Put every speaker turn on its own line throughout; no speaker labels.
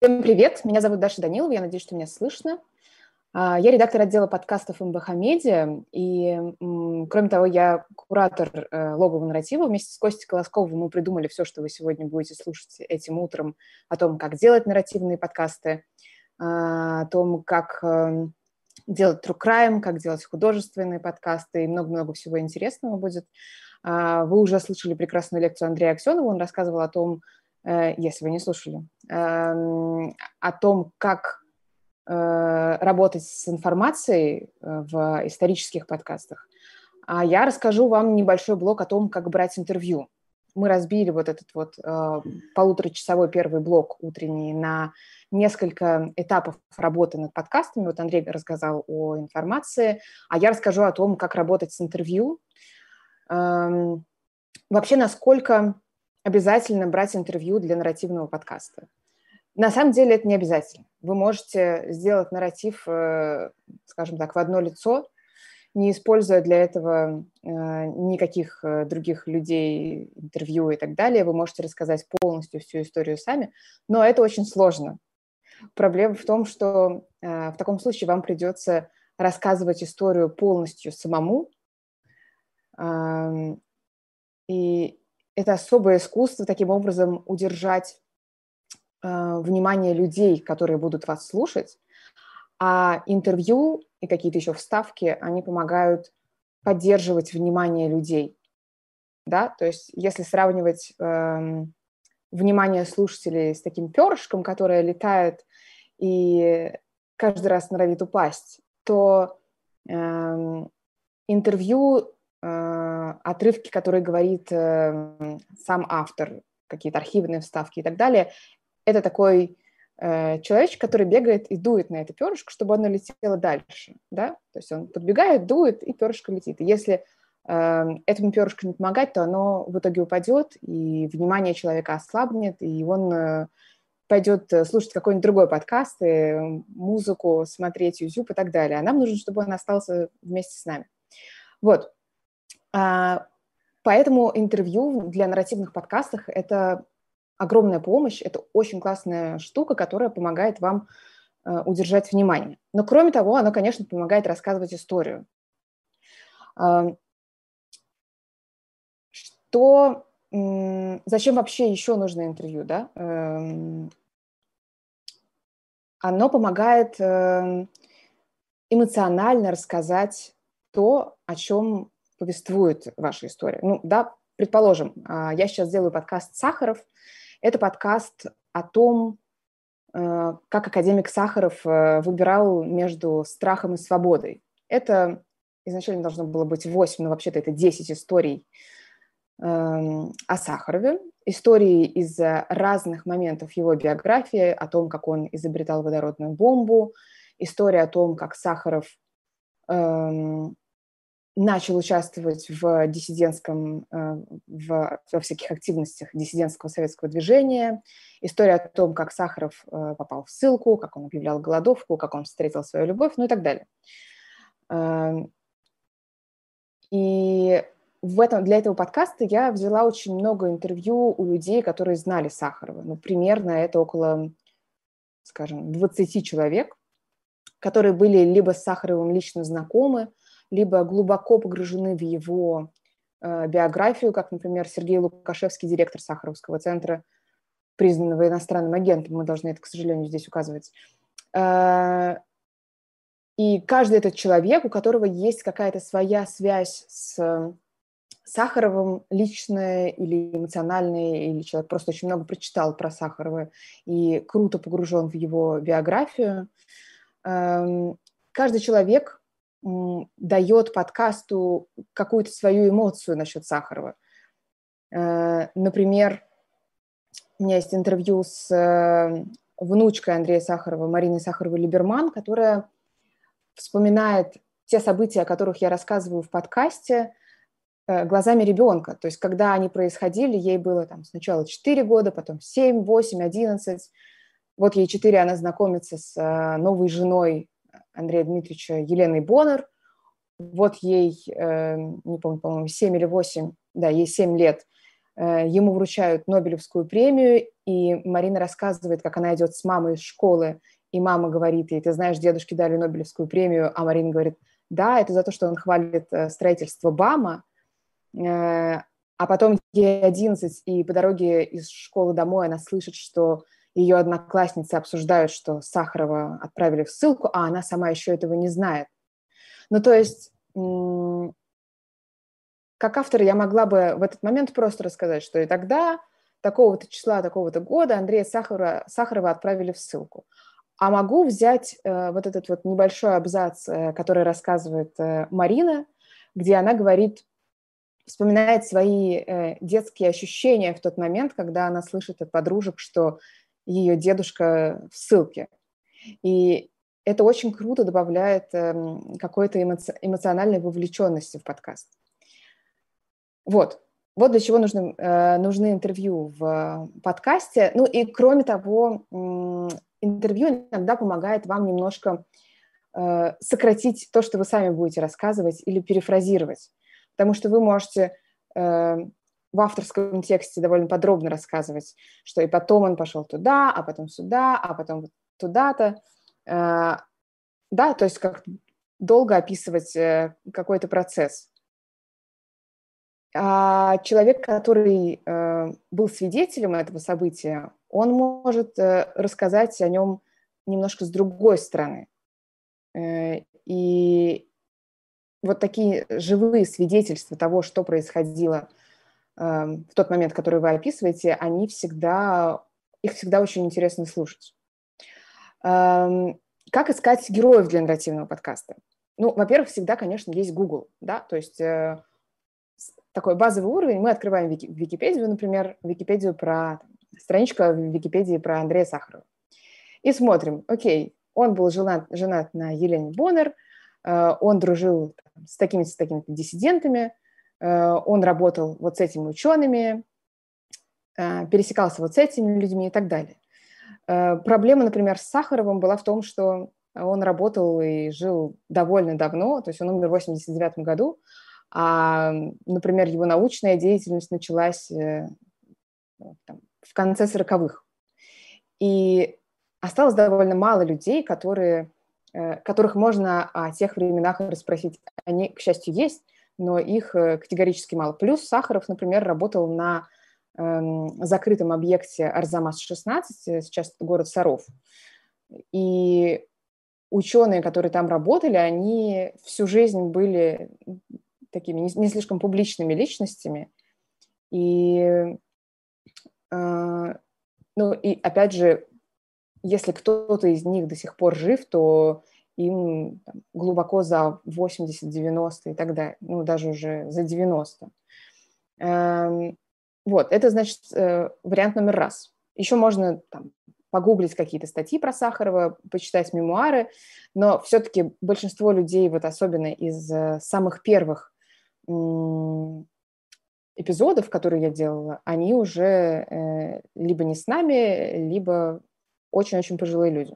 Всем привет, меня зовут Даша Данилова, я надеюсь, что меня слышно. А, я редактор отдела подкастов МБХ Медиа, и, кроме того, я куратор э, логового нарратива. Вместе с Костей Колосковым мы придумали все, что вы сегодня будете слушать этим утром, о том, как делать нарративные подкасты, а, о том, как эм, делать true crime, как делать художественные подкасты, и много-много всего интересного будет. А, вы уже слышали прекрасную лекцию Андрея Аксенова, он рассказывал о том, э, если вы не слушали, эм, о том, как Э, работать с информацией э, в исторических подкастах. А я расскажу вам небольшой блок о том, как брать интервью. Мы разбили вот этот вот э, полуторачасовой первый блок утренний на несколько этапов работы над подкастами. Вот Андрей рассказал о информации, а я расскажу о том, как работать с интервью. Эм, вообще, насколько обязательно брать интервью для нарративного подкаста. На самом деле это не обязательно. Вы можете сделать нарратив, э, скажем так, в одно лицо, не используя для этого э, никаких э, других людей, интервью и так далее. Вы можете рассказать полностью всю историю сами, но это очень сложно. Проблема в том, что в таком случае вам придется рассказывать историю полностью самому. И это особое искусство таким образом удержать Э, внимание людей, которые будут вас слушать, а интервью и какие-то еще вставки, они помогают поддерживать внимание людей. Да? То есть если сравнивать эм, внимание слушателей с таким перышком, которое летает и каждый раз норовит упасть, то эм, интервью, э, отрывки, которые говорит э, сам автор, какие-то архивные вставки и так далее, это такой э, человечек, который бегает и дует на это перышко, чтобы оно летело дальше, да, то есть он подбегает, дует, и перышко летит. Если э, этому перышку не помогать, то оно в итоге упадет, и внимание человека ослабнет, и он э, пойдет э, слушать какой-нибудь другой подкаст, и музыку, смотреть YouTube и так далее. А нам нужно, чтобы он остался вместе с нами. Вот. А, поэтому интервью для нарративных подкастов – это огромная помощь, это очень классная штука, которая помогает вам э, удержать внимание. Но кроме того, она, конечно, помогает рассказывать историю. Э, что, зачем вообще еще нужно интервью, да? Э, оно помогает э, эмоционально рассказать то, о чем повествует ваша история. Ну, да, предположим, э, я сейчас делаю подкаст «Сахаров», это подкаст о том, э, как академик Сахаров э, выбирал между страхом и свободой. Это изначально должно было быть 8, но вообще-то это 10 историй эм, о Сахарове, истории из разных моментов его биографии, о том, как он изобретал водородную бомбу, история о том, как Сахаров эм, начал участвовать в диссидентском, э, в, во всяких активностях диссидентского советского движения, история о том, как Сахаров э, попал в ссылку, как он объявлял голодовку, как он встретил свою любовь, ну и так далее. Эм, и в этом, для этого подкаста я взяла очень много интервью у людей, которые знали Сахарова. Ну, примерно это около, скажем, 20 человек, которые были либо с Сахаровым лично знакомы, либо глубоко погружены в его э, биографию, как, например, Сергей Лукашевский, директор Сахаровского центра, признанного иностранным агентом, мы должны это, к сожалению, здесь указывать. Э, и каждый этот человек, у которого есть какая-то своя связь с Сахаровым, личная или эмоциональная, или человек просто очень много прочитал про Сахарова и круто погружен в его биографию. Эм, каждый человек дает подкасту какую-то свою эмоцию насчет Сахарова. Э, например, у меня есть интервью с э, внучкой Андрея Сахарова, Мариной Сахаровой-Либерман, которая вспоминает те события, о которых я рассказываю в подкасте, э, глазами ребенка. То есть, когда они происходили, ей было там сначала 4 года, потом 7, 8, 11. Вот ей 4, она знакомится с новой женой Андрея Дмитриевича Еленой Боннер. Вот ей, э, не помню, по-моему, 7 или 8, да, ей 7 лет. ему вручают Нобелевскую премию, и Марина рассказывает, как она идет с мамой из школы, и мама говорит ей, ты знаешь, дедушке дали Нобелевскую премию, а Марина говорит, да, это за то, что он хвалит строительство БАМа, а потом ей 11, и по дороге из школы домой она слышит, что ее одноклассницы обсуждают, что Сахарова отправили в ссылку, а она сама еще этого не знает. Ну, то есть, как автор я могла бы в этот момент просто рассказать, что и тогда, такого-то числа, такого-то года Андрея Сахарова, Сахарова отправили в ссылку. А могу взять э, вот этот вот небольшой абзац, э, который рассказывает э, Марина, где она говорит вспоминает свои э, детские ощущения в тот момент, когда она слышит от подружек, что ее дедушка в ссылке. И это очень круто добавляет э, какой-то эмоци- эмоциональной вовлеченности в подкаст. Вот. Вот для чего нужны, э, нужны интервью в подкасте. Ну и кроме того, э, интервью иногда помогает вам немножко э, сократить то, что вы сами будете рассказывать или перефразировать потому что вы можете э, в авторском тексте довольно подробно рассказывать, что и потом он пошел туда, а потом сюда, а потом туда-то. Э, да, то есть как долго описывать э, какой-то процесс. А человек, который э, был свидетелем этого события, он может рассказать о нем немножко с другой стороны. И вот такие живые свидетельства того, что происходило в тот момент, который вы описываете, они всегда, их всегда очень интересно слушать. Э, как искать героев для нарративного подкаста? Ну, во-первых, всегда, конечно, есть Google, да, то есть э, такой базовый уровень. Мы открываем Вики, Википедию, например, Википедию про страничка в Википедии про Андрея Сахарова. И смотрим, окей, он был женат, женат на Елене Боннер – Э, он дружил с такими с такими диссидентами, он работал вот с этими учеными, э, пересекался вот с этими людьми и так далее. Проблема, например, с Сахаровым была в том, что он работал и жил довольно давно, то есть он умер в 89 году, а, например, его научная деятельность началась там, в конце 40-х. И осталось довольно мало людей, которые Э, которых можно о тех временах расспросить. Они, к счастью, есть, но их э, категорически мало. Плюс Сахаров, например, работал на эм, закрытом объекте Арзамас-16, э, сейчас это город Саров. И ученые, которые там работали, они всю жизнь были такими не, слишком публичными личностями. И, э, ну, и опять же, если кто-то из них до сих пор жив, то им там, глубоко за 80, 90 и так далее, ну, даже уже за 90. Эм, вот, это, значит, э, вариант номер раз. Еще можно там, погуглить какие-то статьи про Сахарова, почитать мемуары, но все-таки большинство людей, вот особенно из э, самых первых эпизодов, которые я делала, они уже э, либо не с нами, либо очень-очень пожилые люди.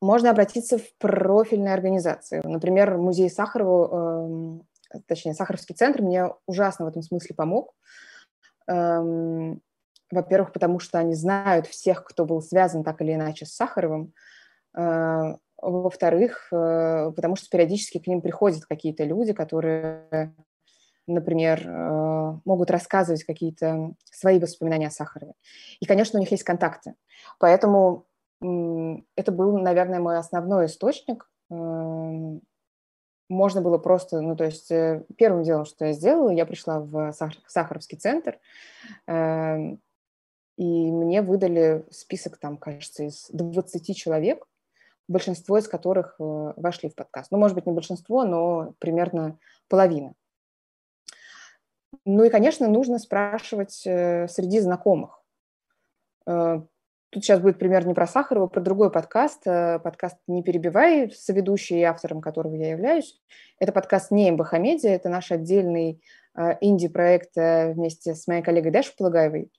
Можно обратиться в профильные организации. Например, музей Сахарова, эм, точнее, Сахаровский центр мне ужасно в этом смысле помог. Эм, во-первых, потому что они знают всех, кто был связан так или иначе с Сахаровым. Э, во-вторых, э, потому что периодически к ним приходят какие-то люди, которые например, э, могут рассказывать какие-то свои воспоминания о Сахарове. И, конечно, у них есть контакты. Поэтому это был, наверное, мой основной источник. Эм, можно было просто, ну, то есть э, первым делом, что я сделала, я пришла в Сахаровский центр, эм, и мне выдали список, там, кажется, из 20 человек, большинство из которых э, вошли в подкаст. Ну, может быть, не большинство, но примерно половина. Ну и, конечно, нужно спрашивать э, среди знакомых. Э, тут сейчас будет пример не про Сахарова, а про другой подкаст. Э, подкаст «Не перебивай», соведущий и автором которого я являюсь. Это подкаст не МБХ-медиа, это наш отдельный инди-проект вместе с моей коллегой Дашей Плагаевой.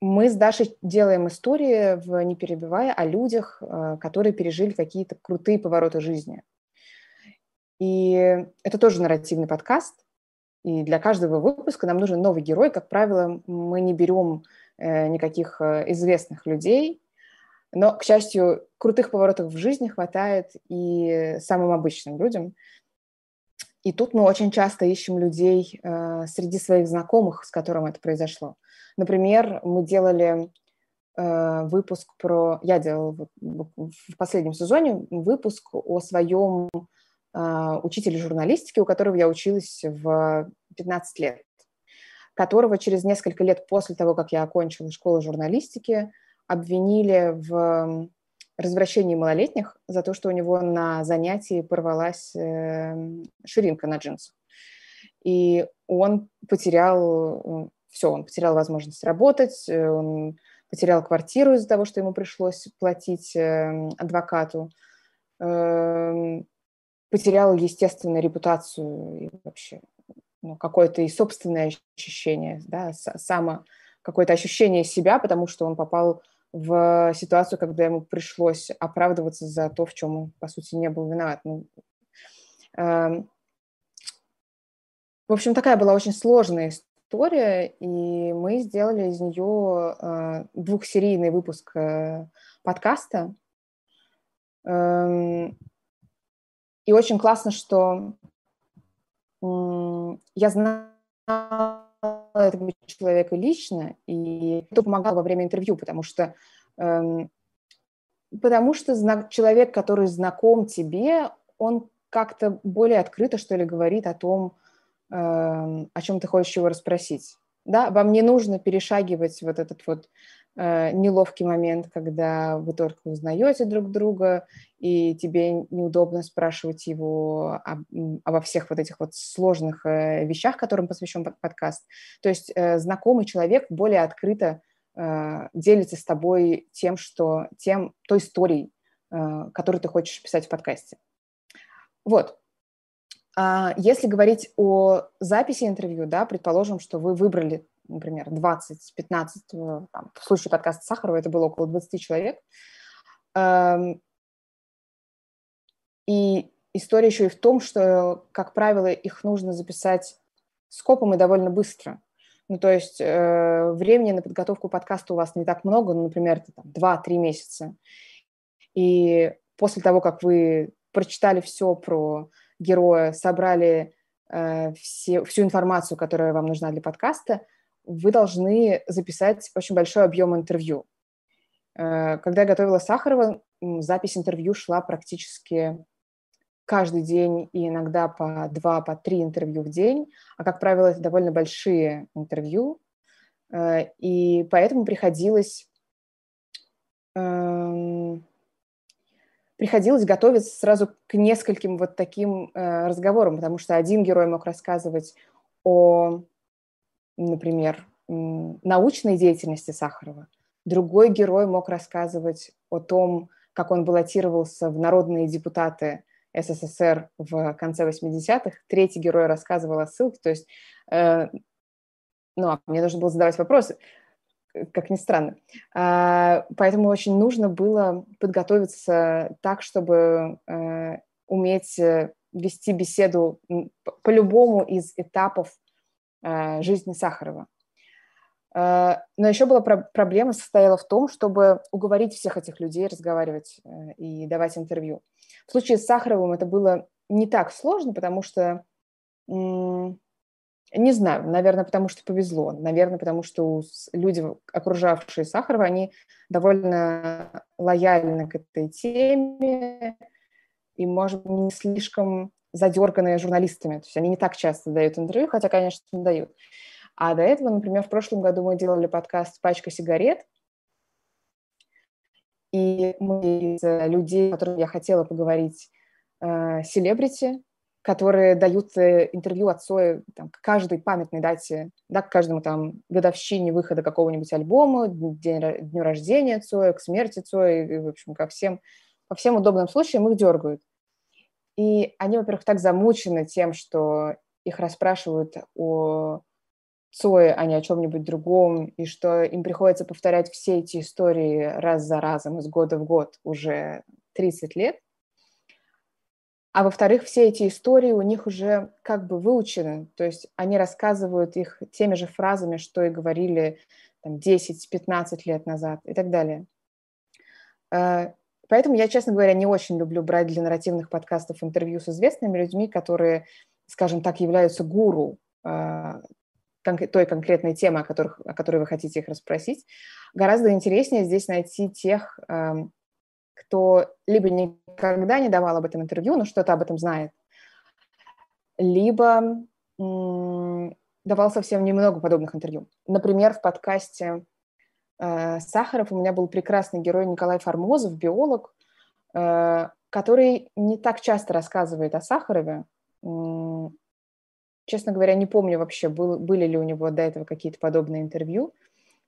Мы с Дашей делаем истории в «Не перебивая» о людях, которые пережили какие-то крутые повороты жизни – И это тоже нарративный подкаст. И для каждого выпуска нам нужен новый герой. Как правило, мы не берем э, никаких э, известных людей, но, к счастью, крутых поворотов в жизни хватает и самым обычным людям. И тут мы очень часто ищем людей э, среди своих знакомых, с которым это произошло. Например, мы делали выпуск про... Я делала в последнем сезоне выпуск о своем э, учителе журналистики, у которого я училась в 15 лет, которого через несколько лет после того, как я окончила школу журналистики, обвинили в развращении малолетних за то, что у него на занятии порвалась э, ширинка на джинсах. И он потерял все, он потерял возможность работать, э, он потерял квартиру из-за того, что ему пришлось платить э, адвокату, потерял, естественно, репутацию и вообще ну, какое-то и собственное ощущение, да, само какое-то ощущение себя, потому что он попал в ситуацию, когда ему пришлось оправдываться за то, в чем он, по сути, не был виноват. Ну, э, в общем, такая была очень сложная история, и мы сделали из нее э, двухсерийный выпуск э, подкаста. Э, и очень классно, что я знаю этого человека лично, и кто помогал во время интервью, потому что, эм, потому что человек, который знаком тебе, он как-то более открыто, что ли, говорит о том, эм, о чем ты хочешь его расспросить. Да, вам не нужно перешагивать вот этот вот неловкий момент, когда вы только узнаете друг друга, и тебе неудобно спрашивать его об, обо всех вот этих вот сложных э, вещах, которым посвящен подкаст. То есть э, знакомый человек более открыто э, делится с тобой тем, что, тем, той историей, э, которую ты хочешь писать в подкасте. Вот. А если говорить о записи интервью, да, предположим, что вы выбрали например, 20-15, э, там, в случае подкаста Сахарова это было около 20 человек. Эм, и история еще и в том, что, как правило, их нужно записать скопом и довольно быстро. Ну, то есть э, времени на подготовку подкаста у вас не так много, ну, например, это там 2-3 месяца. И после того, как вы прочитали все про героя, собрали э, все, всю информацию, которая вам нужна для подкаста, вы должны записать очень большой объем интервью. Э, когда я готовила Сахарова, запись интервью шла практически каждый день и иногда по два, по три интервью в день, а, как правило, это довольно большие интервью, э, и поэтому приходилось эм, приходилось готовиться сразу к нескольким вот таким э, разговорам, потому что один герой мог рассказывать о например, научной деятельности Сахарова. Другой герой мог рассказывать о том, как он баллотировался в народные депутаты СССР в конце 80-х. Третий герой рассказывал о ссылке. То есть, э, ну, а мне нужно было задавать вопросы, как ни странно. А, поэтому очень нужно было подготовиться так, чтобы э, уметь э, вести беседу по любому из этапов Э, жизни Сахарова. Э, но еще была проблема состояла в том, чтобы уговорить всех этих людей разговаривать э, и давать интервью. В случае с Сахаровым это было не так сложно, потому что, не знаю, наверное, потому что повезло, наверное, потому что люди, окружавшие Сахарова, они довольно лояльны к этой теме и, может быть, не слишком задерганные журналистами. То есть они не так часто дают интервью, хотя, конечно, дают. А до этого, например, в прошлом году мы делали подкаст «Пачка сигарет», и мы из людей, с которыми я хотела поговорить, э, селебрити, которые дают э, интервью от Цоя там, к каждой памятной дате, да, к каждому там годовщине выхода какого-нибудь альбома, день, дню рождения Цоя, к смерти Цоя, и, в общем, ко всем, по всем удобным случаям их дергают. И они, во-первых, так замучены тем, что их расспрашивают о Цое, а не о чем-нибудь другом, и что им приходится повторять все эти истории раз за разом, из года в год, уже 30 лет. а во-вторых, все эти истории у них уже как бы выучены, то есть они рассказывают их теми же фразами, что и говорили там, 10-15 лет назад и так далее. Поэтому я, честно говоря, не очень люблю брать для нарративных подкастов интервью с известными людьми, которые, скажем так, являются гуру э, той конкретной темы, о, которых, о которой вы хотите их расспросить. Гораздо интереснее здесь найти тех, кто либо никогда не давал об этом интервью, но что-то об этом знает, либо давал совсем немного подобных интервью. Например, в подкасте Сахаров у меня был прекрасный герой Николай Формозов, биолог, э, который не так часто рассказывает о Сахарове. Честно говоря, не помню вообще, был, были ли у него до этого какие-то подобные интервью,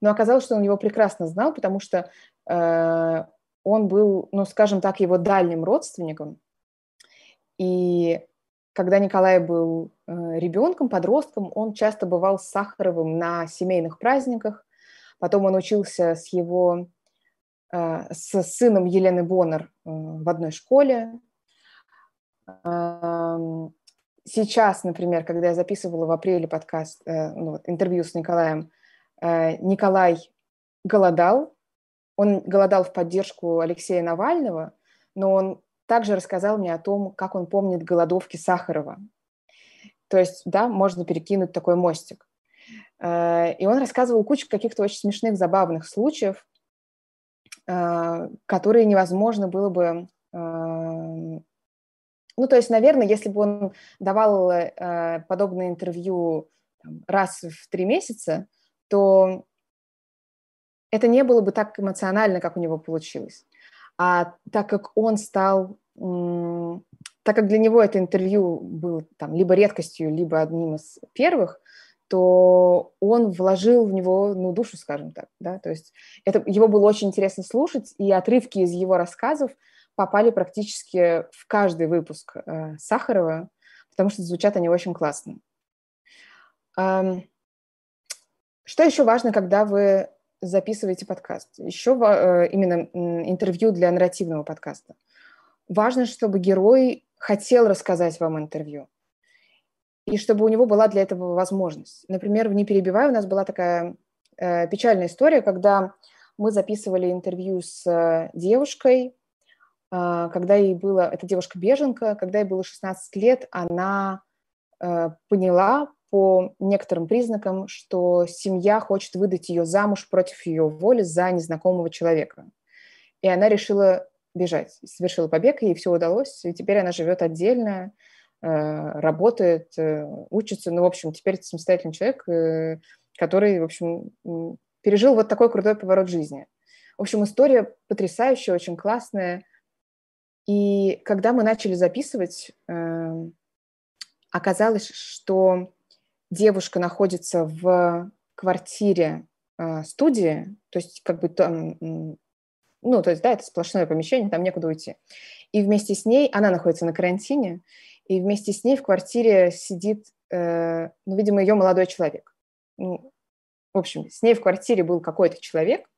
но оказалось, что он его прекрасно знал, потому что э, он был, ну, скажем так, его дальним родственником. И когда Николай был э, ребенком, подростком, он часто бывал с Сахаровым на семейных праздниках. Потом он учился с его, э, с сыном Елены Боннер э, в одной школе. Эм, сейчас, например, когда я записывала в апреле подкаст, ну, интервью с Николаем, Николай голодал, он голодал в поддержку Алексея Навального, но он также рассказал мне о том, как он помнит голодовки Сахарова. То есть, да, можно перекинуть такой мостик. Э, и он рассказывал кучу каких-то очень смешных, забавных случаев, э, которые невозможно было бы... Э, ну, то есть, наверное, если бы он давал подобное интервью раз в три месяца, то это не было бы так эмоционально, как у него получилось. А так как он стал, так как для него это интервью было там либо редкостью, либо одним из первых, то он вложил в него, ну, душу, скажем так, да, то есть это, его было очень интересно слушать, и отрывки из его рассказов попали практически в каждый выпуск э, Сахарова, потому что звучат они очень классно. Эм, что еще важно, когда вы записываете подкаст. Еще э, именно интервью для нарративного подкаста. Важно, чтобы герой хотел рассказать вам интервью. И чтобы у него была для этого возможность. Например, в «Не перебивай» у нас была такая э, печальная история, когда мы записывали интервью с э, девушкой, э, когда ей было, эта девушка-беженка, когда ей было 16 лет, она э, поняла по некоторым признакам, что семья хочет выдать ее замуж против ее воли за незнакомого человека. И она решила бежать, совершила побег, ей все удалось, и теперь она живет отдельно, работает, э, учится, ну, в общем, теперь это самостоятельный человек, э, который, в общем, пережил вот такой крутой поворот жизни. В общем, история потрясающая, очень классная. И когда мы начали записывать, оказалось, что девушка находится в квартире э, студии, то есть как бы там, ну, то есть, да, это сплошное помещение, там некуда уйти. И вместе с ней, она находится на карантине, и вместе с ней в квартире сидит, э, ну, видимо, ее молодой человек. Ну, в общем, с ней в квартире был какой-то человек,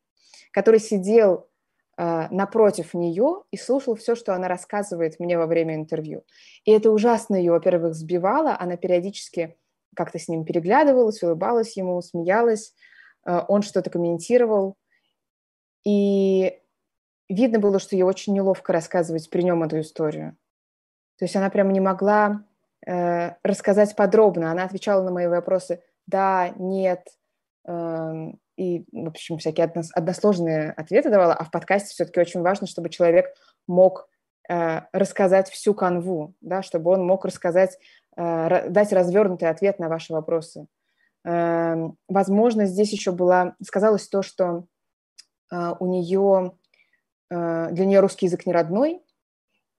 который сидел э, напротив нее и слушал все, что она рассказывает мне во время интервью. И это ужасно ее, во-первых, сбивало, она периодически как-то с ним переглядывалась, улыбалась ему, смеялась, э, он что-то комментировал. И видно было, что ей очень неловко рассказывать при нем эту историю. То есть она прямо не могла э, рассказать подробно. Она отвечала на мои вопросы «да», «нет», э, и, в общем, всякие односложные ответы давала. А в подкасте все-таки очень важно, чтобы человек мог э, рассказать всю канву, да, чтобы он мог рассказать Э, дать развернутый ответ на ваши вопросы. Эм, возможно, здесь еще была, сказалось то, что э, у нее, э, для нее русский язык не родной,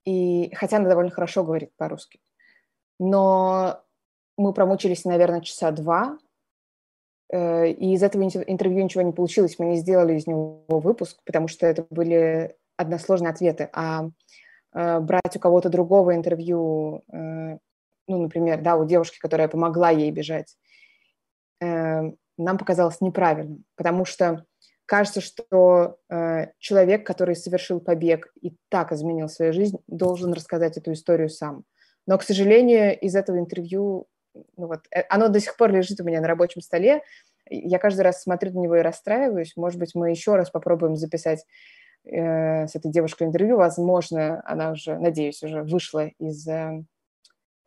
и, хотя она довольно хорошо говорит по-русски. Но мы промучились, наверное, часа два, и из этого интервью ничего не получилось, мы не сделали из него выпуск, потому что это были односложные ответы, а брать у кого-то другого интервью ну, например, да, у девушки, которая помогла ей бежать, э, нам показалось неправильным, потому что кажется, что э, человек, который совершил побег и так изменил свою жизнь, должен рассказать эту историю сам. Но, к сожалению, из этого интервью, ну вот, э, оно до сих пор лежит у меня на рабочем столе. Я каждый раз смотрю на него и расстраиваюсь. Может быть, мы еще раз попробуем записать э, с этой девушкой интервью. Возможно, она уже, надеюсь, уже вышла из э,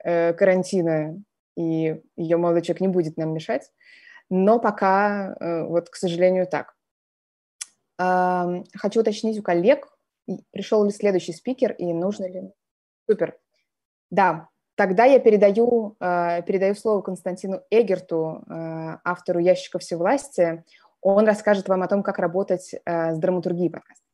э, карантина, и ее молодой человек не будет нам мешать. Но пока, э, вот, к сожалению, так. Хочу уточнить у коллег, пришел ли следующий спикер и нужно ли... Супер. Да, тогда я передаю, э, передаю слово Константину Эгерту, э, автору «Ящика всевластия». Он расскажет вам о том, как работать э, с драматургией подкаста.